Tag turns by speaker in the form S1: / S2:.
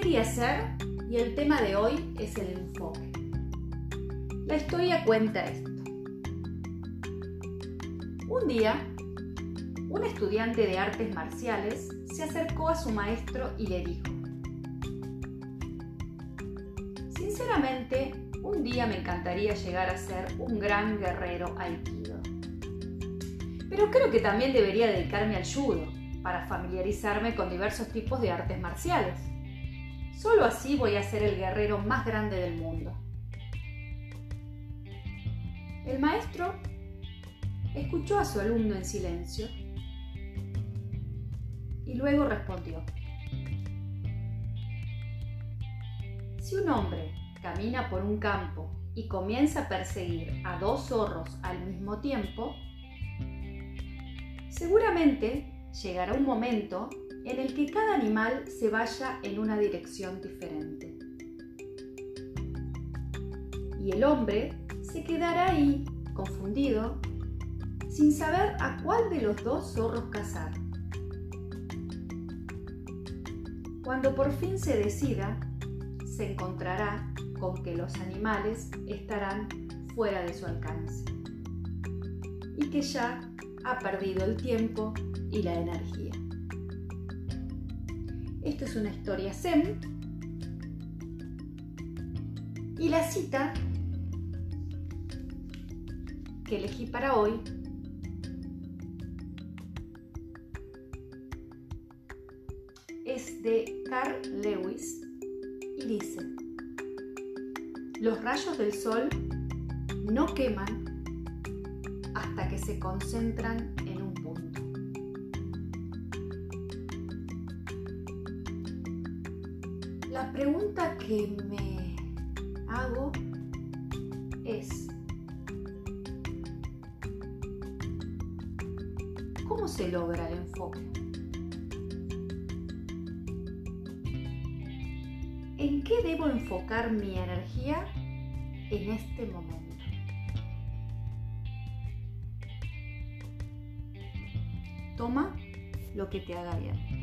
S1: quería hacer y el tema de hoy es el enfoque. La historia cuenta esto. Un día, un estudiante de artes marciales se acercó a su maestro y le dijo, Sinceramente, un día me encantaría llegar a ser un gran guerrero aikido. Pero creo que también debería dedicarme al judo para familiarizarme con diversos tipos de artes marciales. Solo así voy a ser el guerrero más grande del mundo. El maestro escuchó a su alumno en silencio y luego respondió. Si un hombre camina por un campo y comienza a perseguir a dos zorros al mismo tiempo, seguramente llegará un momento en el que cada animal se vaya en una dirección diferente. Y el hombre se quedará ahí, confundido, sin saber a cuál de los dos zorros cazar. Cuando por fin se decida, se encontrará con que los animales estarán fuera de su alcance y que ya ha perdido el tiempo y la energía. Esto es una historia zen. Y la cita que elegí para hoy es de Carl Lewis y dice, los rayos del sol no queman hasta que se concentran en La pregunta que me hago es, ¿cómo se logra el enfoque? ¿En qué debo enfocar mi energía en este momento? Toma lo que te haga bien.